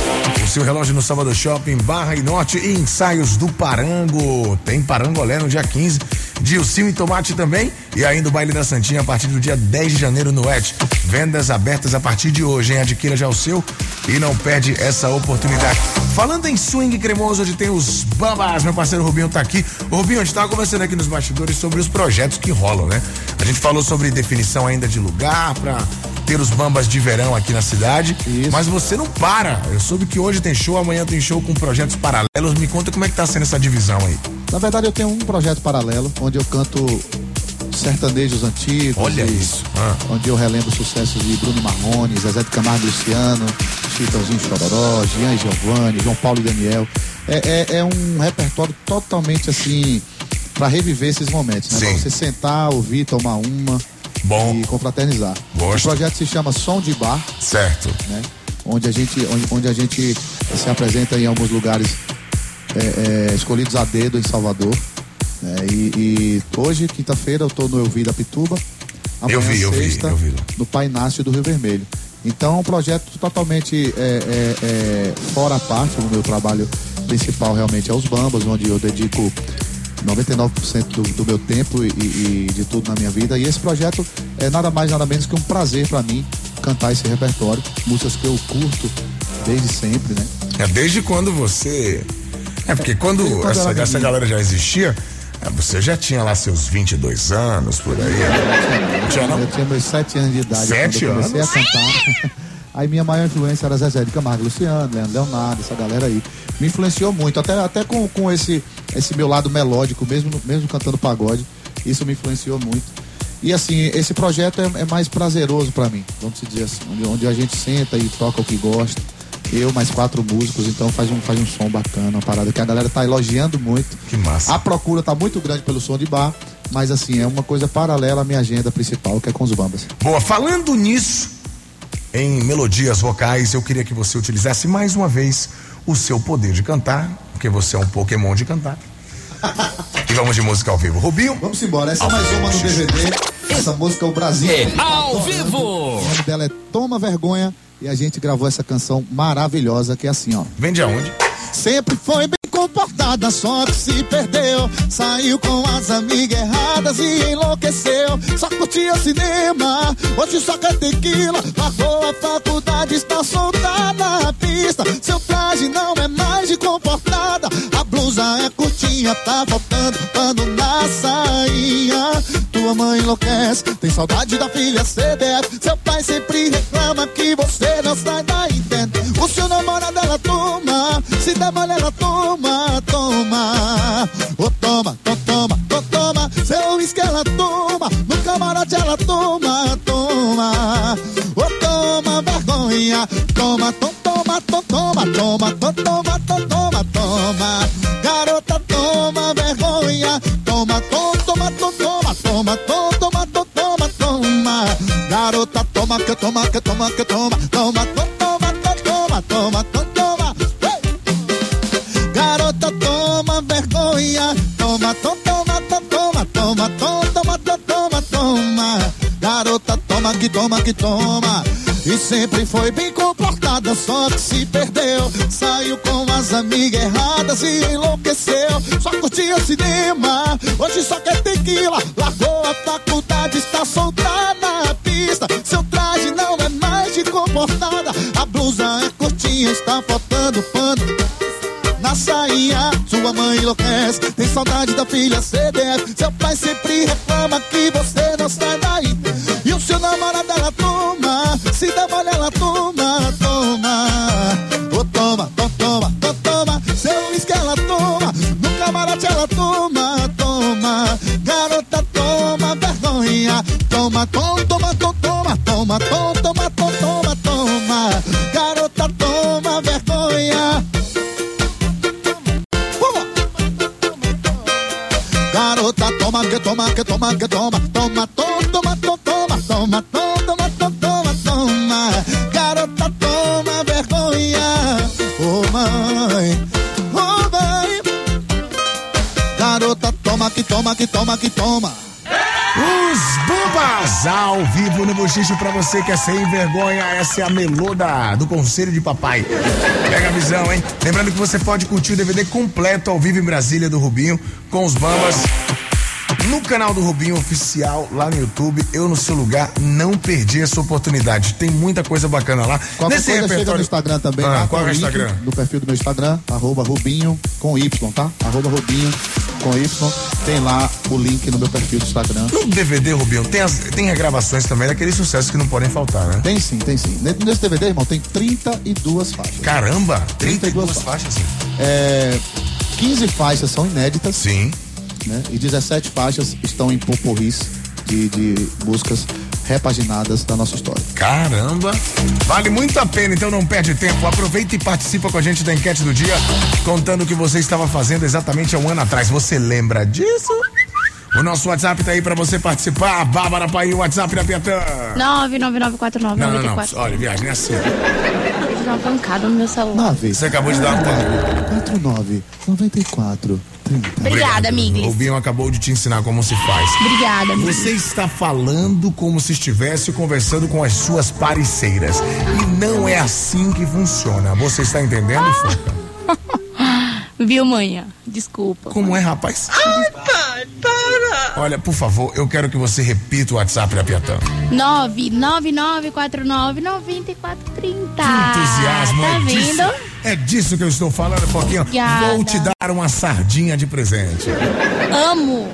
o seu relógio no Salvador Shopping, Barra e Norte e ensaios do Parango. Tem Parangolé no dia 15, Dilcinho e Tomate também, e ainda o baile da Santinha a partir do dia 10 de janeiro no Et. Vendas abertas a partir de hoje, hein? Adquira já o seu e não perde essa oportunidade. Falando em swing cremoso, onde tem os bambas, meu parceiro Rubinho tá aqui. Rubinho, a gente tava conversando aqui nos bastidores sobre os projetos que rolam, né? A gente falou sobre definição ainda de lugar pra ter os bambas de verão aqui na cidade. Isso. Mas você não para. Eu soube que hoje tem show, amanhã tem show com projetos paralelos. Me conta como é que tá sendo essa divisão aí. Na verdade, eu tenho um projeto paralelo, onde eu canto sertanejos antigos. Olha isso. Ah. Onde eu relembro sucessos de Bruno Marrone, Zezé de Camargo e Luciano, Chitãozinho Chororó, Jean e Giovanni, João Paulo e Daniel. É, é, é um repertório totalmente assim para reviver esses momentos, né? Pra você sentar, ouvir, tomar uma Bom. e confraternizar. Gosto. O projeto se chama Som de Bar. Certo. Né? Onde a gente, onde, onde a gente se apresenta em alguns lugares é, é, escolhidos a dedo em Salvador. né? e, e hoje, quinta-feira, eu tô no Eu Vi da Pituba. Amanhã, Eu vi, eu vi, sexta, eu vi no Pai Inácio do Rio Vermelho. Então é um projeto totalmente é, é, é, fora a parte. O meu trabalho principal realmente é os Bambas, onde eu dedico 99% do, do meu tempo e, e de tudo na minha vida. E esse projeto é nada mais, nada menos que um prazer para mim cantar esse repertório. Músicas que eu curto desde sempre, né? É desde quando você. É porque quando, quando essa, essa galera já existia, é, você já tinha lá seus 22 anos por aí. Não tinha não? Eu tinha meus sete anos de idade Sete quando eu comecei anos? a cantar. Aí minha maior influência era Zezé de Camargo, Luciano, Leandro Leonardo, essa galera aí. Me influenciou muito, até, até com, com esse, esse meu lado melódico, mesmo, mesmo cantando pagode, isso me influenciou muito. E assim, esse projeto é, é mais prazeroso pra mim, vamos dizer assim, onde, onde a gente senta e toca o que gosta. Eu mais quatro músicos, então faz um, faz um som bacana, uma parada que a galera tá elogiando muito. Que massa. A procura tá muito grande pelo som de bar, mas assim, é uma coisa paralela à minha agenda principal, que é com os bambas. Boa, falando nisso, em melodias vocais, eu queria que você utilizasse mais uma vez o seu poder de cantar, porque você é um Pokémon de cantar. e vamos de música ao vivo. Rubinho? Vamos embora, essa é mais uma no DVD. Essa música é o Brasil. É ao vivo. O nome dela é Toma Vergonha e a gente gravou essa canção maravilhosa que é assim, ó. Vem de aonde? Sempre foi bem comportada, só que se perdeu. Saiu com as amigas erradas e enlouqueceu. Só curtia cinema, hoje só quer tequila. Largou a faculdade, está soltada na pista. Seu traje não é curtinha, tá faltando pano na sainha. Tua mãe enlouquece, tem saudade da filha CDF. Seu pai sempre reclama que você não sai daí dentro. O seu namorado ela toma, se der mole ela toma, toma. Ô toma, to, toma, to, toma. Seu uísque ela toma, no camarote ela toma, toma. Ô toma vergonha, toma, to, toma, to, toma, toma, to, toma, to, toma, toma. Toma, que toma, que toma, toma, toma, to, toma, to, toma, toma! Garota toma vergonha, toma, to, toma, to, toma, toma, to, toma, to, toma, toma. Garota toma que toma que toma. E sempre foi bem comportada, só que se perdeu. Saiu com as amigas erradas e enlouqueceu. Só curtia cinema, hoje só quer tequila. Largou a faculdade, saudade da filha CDF. Seu você que é sem vergonha. Essa é a meloda do Conselho de Papai. Pega a visão, hein? Lembrando que você pode curtir o DVD completo ao vivo em Brasília do Rubinho com os Bambas no canal do Rubinho Oficial lá no YouTube. Eu no seu lugar não perdi essa oportunidade. Tem muita coisa bacana lá. Qualquer Nesse coisa chega repertório. no Instagram também. Ah, lá qual tem é o Instagram? No perfil do meu Instagram, arroba Rubinho com Y, tá? Arroba Rubinho com Y, tem lá o link no meu perfil do Instagram. No DVD, Rubinho, tem, as, tem regravações também daqueles sucessos que não podem faltar, né? Tem sim, tem sim. Ne- Nesse DVD, irmão, tem 32 faixas. Caramba, 32 32 faixas. É, 15 faixas são inéditas. Sim. Né? E 17 faixas estão em poporris de, de músicas repaginadas da nossa história. Caramba! Vale muito a pena, então não perde tempo. Aproveita e participa com a gente da enquete do dia, contando o que você estava fazendo exatamente há um ano atrás. Você lembra disso? O nosso WhatsApp tá aí pra você participar. Bárbara Pai, o WhatsApp da Piatã. 99949 Não, não, não. 94. Olha, viagem, é assim. Dar uma pancada no meu celular. 9. Você acabou de dar uma pancada. 49 94 30. Obrigada, Miglis. O Binho acabou de te ensinar como se faz. Obrigada, Miglis. Você está falando como se estivesse conversando com as suas parceiras. E não é assim que funciona. Você está entendendo, Foca? Viu, manhã? Desculpa. Como é, rapaz? Ai, pai, para! Olha, por favor, eu quero que você repita o WhatsApp da Piatã. 999499430. Que entusiasmo, Tá é disso, vendo? é disso que eu estou falando, Foquinha. Obrigada. Vou te dar uma sardinha de presente. Amo.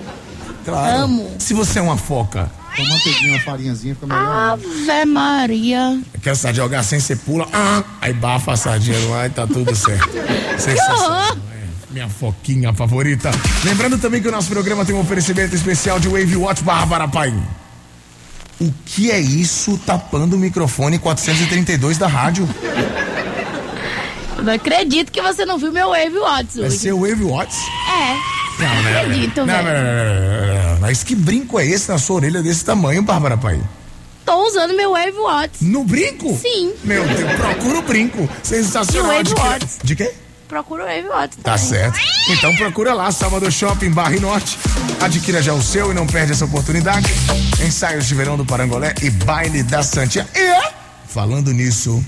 Claro. Amo. Se você é uma foca, Com manteiguinha, farinhazinha, fica melhor. Ave Maria. quer sardinha jogar sem você pula, ah, aí bafa a sardinha no ar e tá tudo certo. Sensacional. é. Minha foquinha favorita. Lembrando também que o nosso programa tem um oferecimento especial de Wave Watch Bárbara Pai. O que é isso tapando o microfone 432 da rádio? Eu não acredito que você não viu meu Wave Watch Vai hoje. ser o Wave Watch? É. Não, né? acredito, não, não, velho. não, não, não, não. Mas que brinco é esse na sua orelha desse tamanho, Bárbara Pai? Tô usando meu Wave Watch. No brinco? Sim. Meu Deus, procura o brinco. Sensacional. E o Wave De? Watch. De quê? Procura o Wave. Tá também. certo. Então procura lá, Salvador Shopping, Barra e Norte. Adquira já o seu e não perde essa oportunidade. Ensaios de verão do Parangolé e baile da Santinha. E, falando nisso,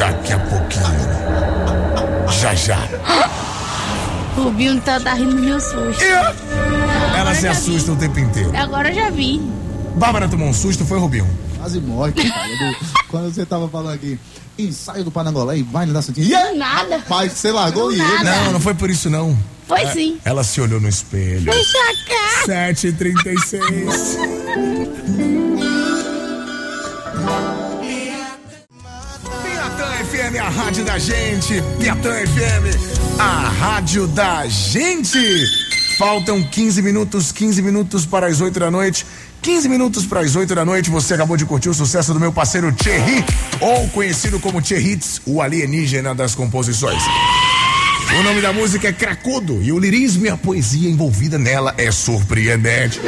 daqui a pouquinho, já já, O Rubinho tá, tá rindo do meu susto. ela se assusta o tempo inteiro. Agora eu já vi. Bárbara tomou um susto, foi, Rubinho? Quase morre, cara. Do- Quando você tava falando aqui, ensaio do Panangolé e baile da Santinha. Do nada. Pai, você largou e ele. Não, não foi por isso, não. Foi É, sim. Ela se olhou no espelho. Deixa cá. 7h36. Piatã FM, a rádio da gente. Piatã FM, a rádio da gente. Faltam 15 minutos, 15 minutos para as 8 da noite. 15 minutos para as 8 da noite, você acabou de curtir o sucesso do meu parceiro Thierry, ou conhecido como Thierrits, o alienígena das composições. O nome da música é Cracudo e o lirismo e a poesia envolvida nela é surpreendente.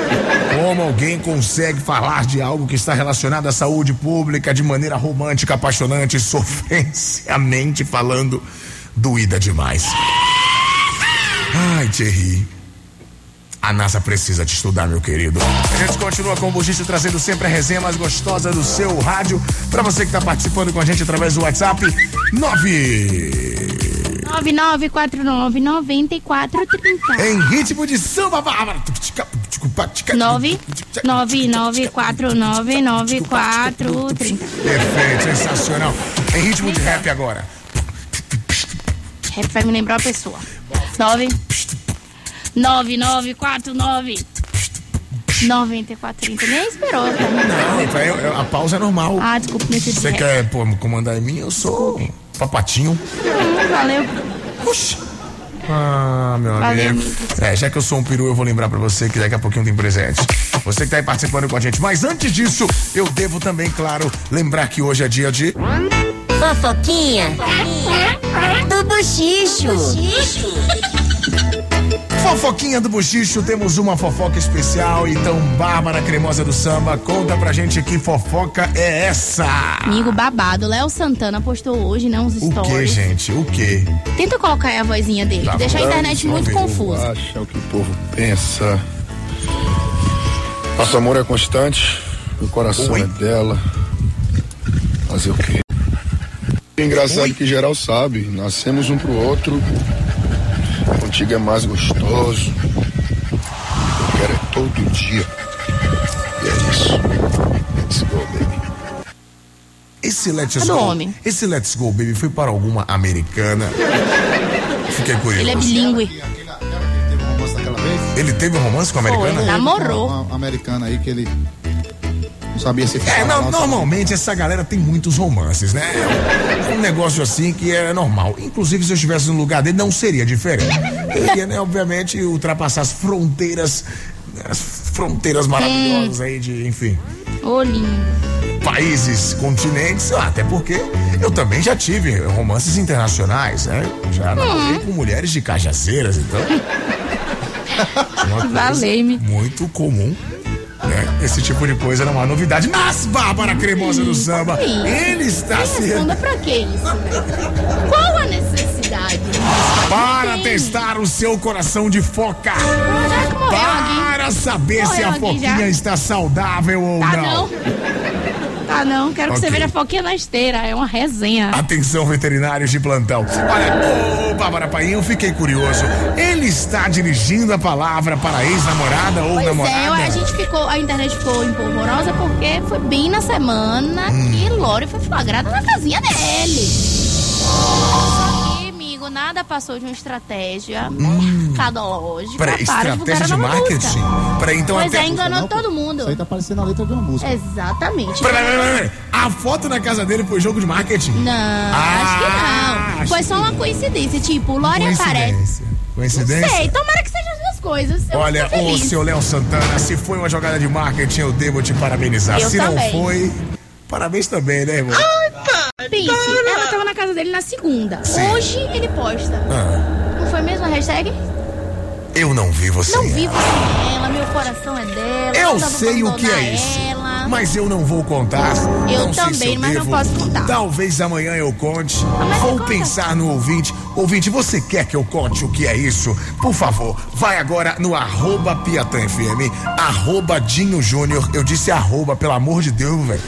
Como alguém consegue falar de algo que está relacionado à saúde pública de maneira romântica, apaixonante, sofrenciamente falando, doída demais. Ai, Thierry. A NASA precisa te estudar, meu querido. A gente continua com o Bugicho trazendo sempre a resenha mais gostosa do seu rádio. Pra você que tá participando com a gente através do WhatsApp, 9 99499430. Em ritmo de samba, Bárbara. 999499430. Perfeito, sensacional. Em ritmo de rap agora. Rap vai me lembrar a pessoa. 9 9949 9430. Nem esperou, tá? Não, então eu- eu- a pausa é normal. Ah, desculpa, me de Você quer pô, comandar em mim? Eu sou papatinho. Hum, valeu. Oxi. Ah, meu Valeu, amigo. É, já que eu sou um peru, eu vou lembrar pra você que daqui a pouquinho tem presente. Você que tá aí participando com a gente. Mas antes disso, eu devo também, claro, lembrar que hoje é dia de. Fofoquinha do Buchicho. Fofoquinha do Buchicho, temos uma fofoca especial. Então, Bárbara Cremosa do Samba, conta pra gente que fofoca é essa. Amigo babado, Léo Santana postou hoje, né, uns O que, stories. gente? O que? Tenta colocar aí a vozinha dele, Tá que deixa a internet muito confusa. Acha o que o povo pensa. Nosso amor é constante, o coração é dela. Fazer o quê? Engraçado que geral sabe, nascemos um pro outro. Contigo é mais gostoso. Eu quero é todo dia. E é isso. Let's go, baby. Esse Let's É Go. homem. Esse Let's Go, baby, foi para alguma americana? Fiquei curioso. Ele é bilíngue. Ele teve um romance com a americana? Foi, namorou. Uma, uma americana aí que ele sabia se É, não, normalmente essa galera tem muitos romances, né? É um, um negócio assim que é normal. Inclusive, se eu estivesse no lugar dele, não seria diferente. Ele ia, né, obviamente, ultrapassar as fronteiras, as fronteiras maravilhosas aí de, enfim, lindo. países, continentes, ah, até porque eu também já tive romances internacionais, né? Já namorei com mulheres de cajazeiras, então. Valei-me. Muito comum. Né? Esse tipo de coisa não é uma novidade. Mas, Bárbara Cremosa do Samba, ele está se. Responda pra que isso, velho? Qual a necessidade? Para testar o seu coração de foca. Morreu Para saber se Morreu a alguém já. foquinha está saudável ou Tá não. não. Tá não, quero que Ok. você veja a foquinha na esteira, é uma resenha. Atenção, veterinários de plantão. Olha, ô Bárbara Paim, eu fiquei curioso. Ele está dirigindo a palavra para ex-namorada ou Pois namorada? é, a gente ficou, a internet ficou empolvorosa porque foi bem na semana Hum. que Lore foi flagrada na casinha dele. Só que, amigo, nada passou de uma estratégia mercadológica Hum. Peraí, para estratégia de marketing? Peraí, então pois até- é, enganou Não, todo mundo. Isso aí tá parecendo a letra de uma música. Exatamente. Peraí, peraí, peraí, peraí. A foto na casa dele foi jogo de marketing? Não, Ah, acho que não. Foi só uma coincidência. Tipo, Lore aparece. Coincidência. Coincidência? Sei, tomara que sejam as duas coisas. Olha, ô seu Léo Santana, se foi uma jogada de marketing, eu devo te parabenizar. Eu se também. não foi, parabéns também, né, irmão? Pense, ela tava na casa dele na segunda. Sim. Hoje ele posta. Ah, Não foi mesmo a hashtag? eu não vi você. Não vivo sem ela, meu coração é dela. Eu não sei o que é isso. Ela. Mas eu não vou contar. Eu não também, eu mas não devo. posso contar. Talvez amanhã eu conte. mas vou conta. pensar no ouvinte. Ouvinte, você quer que eu conte o que é isso? Por favor, vai agora no arroba Piatã FM, arroba Dinho Júnior. Eu disse arroba, pelo amor de Deus, velho.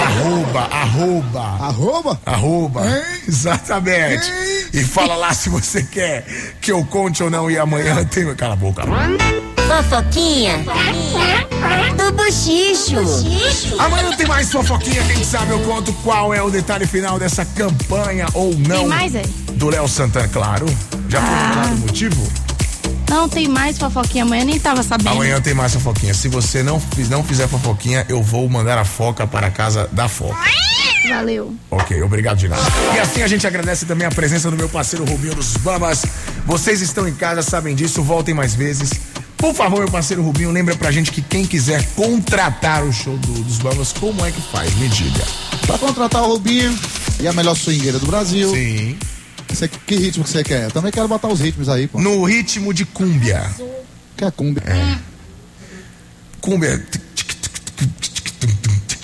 Arroba, arroba. Arroba? Arroba. Exatamente. E fala lá se você quer que eu conte ou não. E amanhã tem. Cala a boca. Fofoquinha do Buchicho. Amanhã tem mais fofoquinha, quem sabe eu conto qual é o detalhe final dessa campanha ou não. Tem mais, é? Do Léo Santana, claro. Já foi revelado o motivo? Não tem mais fofoquinha amanhã, nem tava sabendo. Amanhã tem mais fofoquinha. Se você não, não fizer fofoquinha, eu vou mandar a foca para a casa da foca. Valeu. Ok, obrigado de nada. E assim a gente agradece também a presença do meu parceiro Rubinho dos Bambas. Vocês estão em casa, sabem disso, voltem mais vezes. Por favor, meu parceiro Rubinho, lembra pra gente que quem quiser contratar o show do- dos Bambas, como é que faz? Me diga. Pra contratar o Rubinho e a melhor swingueira do Brasil. Sim. Você- que ritmo que você quer? Eu também quero botar os ritmos aí, pô. No ritmo de cúmbia. Que é cumbia. Cúmbia.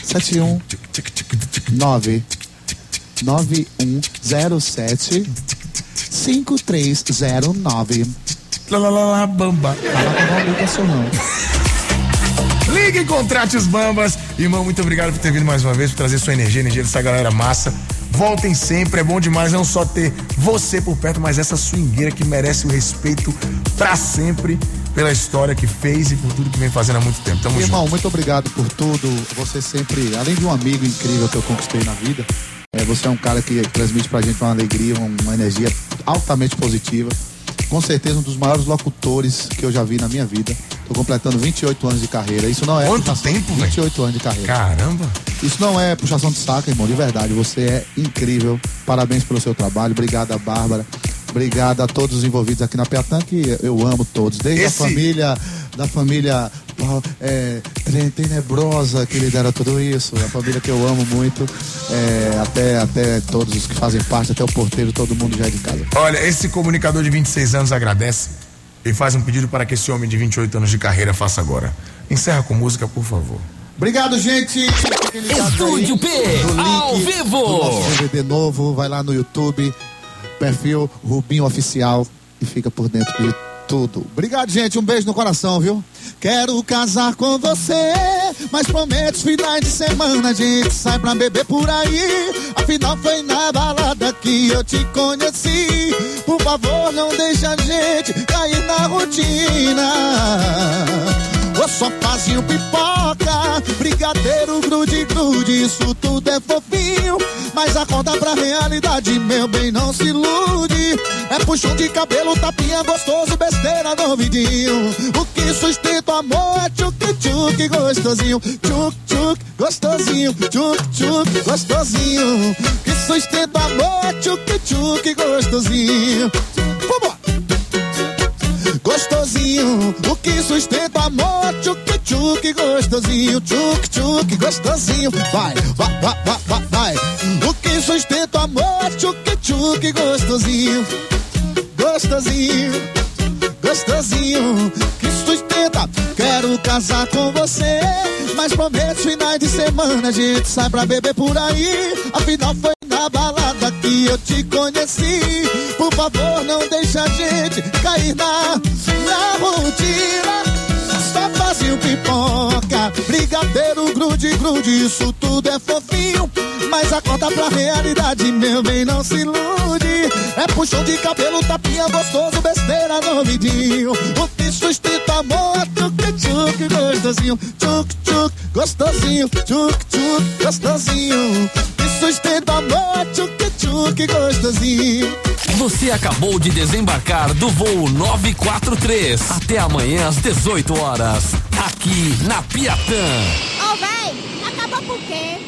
71 9 9107 5309. Lá, lá, lá, bamba. Fala com o Valdir Sorrão. Ligue e contrate os Bambas. Irmão, muito obrigado por ter vindo mais uma vez, por trazer sua energia, energia dessa galera massa. Voltem sempre, é bom demais não só ter você por perto, mas essa swingueira que merece o respeito pra sempre pela história que fez e por tudo que vem fazendo há muito tempo. Tamo Irmão, junto. muito obrigado por tudo. Você sempre, além de um amigo incrível que eu conquistei na vida, é, você é um cara que transmite pra gente uma alegria, uma energia altamente positiva. Com certeza um dos maiores locutores que eu já vi na minha vida. Tô completando 28 anos de carreira. Isso não é Quanto puxação- tempo, velho? 28 anos de carreira. Caramba. Isso não é puxação de saco, irmão, de verdade. Você é incrível. Parabéns pelo seu trabalho. Obrigado a Bárbara. Obrigado a todos os envolvidos aqui na Piatã, que eu amo todos. Desde Esse- a família, da família é, Tre- Tenebrosa, que lidera tudo isso. A família que eu amo muito. é, até, até todos os que fazem parte, até o porteiro, todo mundo já é de casa. Olha, esse comunicador de 26 anos agradece e faz um pedido para que esse homem de 28 anos de carreira faça agora. Encerra com música, por favor. Obrigado, gente. Estúdio P, ao vivo. do nosso DVD novo. Vai lá no YouTube, perfil Rubinho Oficial e fica por dentro de tudo. Obrigado, gente. Um beijo no coração, viu? Quero casar com você, mas prometo finais de semana a gente sai pra beber por aí. Afinal foi na balada que eu te conheci. Por favor, não deixa a gente cair na rotina. Ô Só fazia pipoca, brigadeiro, grude, grude, isso tudo é fofinho. Mas a conta pra realidade, meu bem, não se ilude. É puxão de cabelo, tapinha gostoso, besteira no ouvidinho. O que sustenta o amor é tchuc, tchuc, gostosinho. Tchuc, tchuc, gostosinho. Tchuc, tchuc, gostosinho. Que sustenta o amor é tchuc, tchuc, gostosinho. Vambora! Gostosinho, o que sustenta amor, tchuc, tchuc, gostosinho, tchuc, tchuc, gostosinho, vai, vai, vai, vai, vai, vai. O que sustenta amor, tchuc, tchuc, gostosinho, gostosinho, gostosinho, que sustenta. Quero casar com você, mas prometo finais de semana a gente sai pra beber por aí. Afinal foi na balada que eu te conheci. Por favor, não deixa a gente cair na, na rotina. Fazia pipoca, brigadeiro, grude, grude, isso tudo é fofinho. Mas a conta pra realidade, meu bem, não se ilude. É puxão de cabelo, tapinha gostoso, besteira no ouvidinho. O que sustenta amor, tchuc, tchuc, gostosinho. Tchuc, tchuc, gostosinho. Tchuc, tchuc, gostosinho. Que sustenta amor, tchuc, tchuc, gostosinho. Você acabou de desembarcar do voo 943. Até amanhã às 18 horas. Aqui na Piatã. Ô, véi, acabou por quê?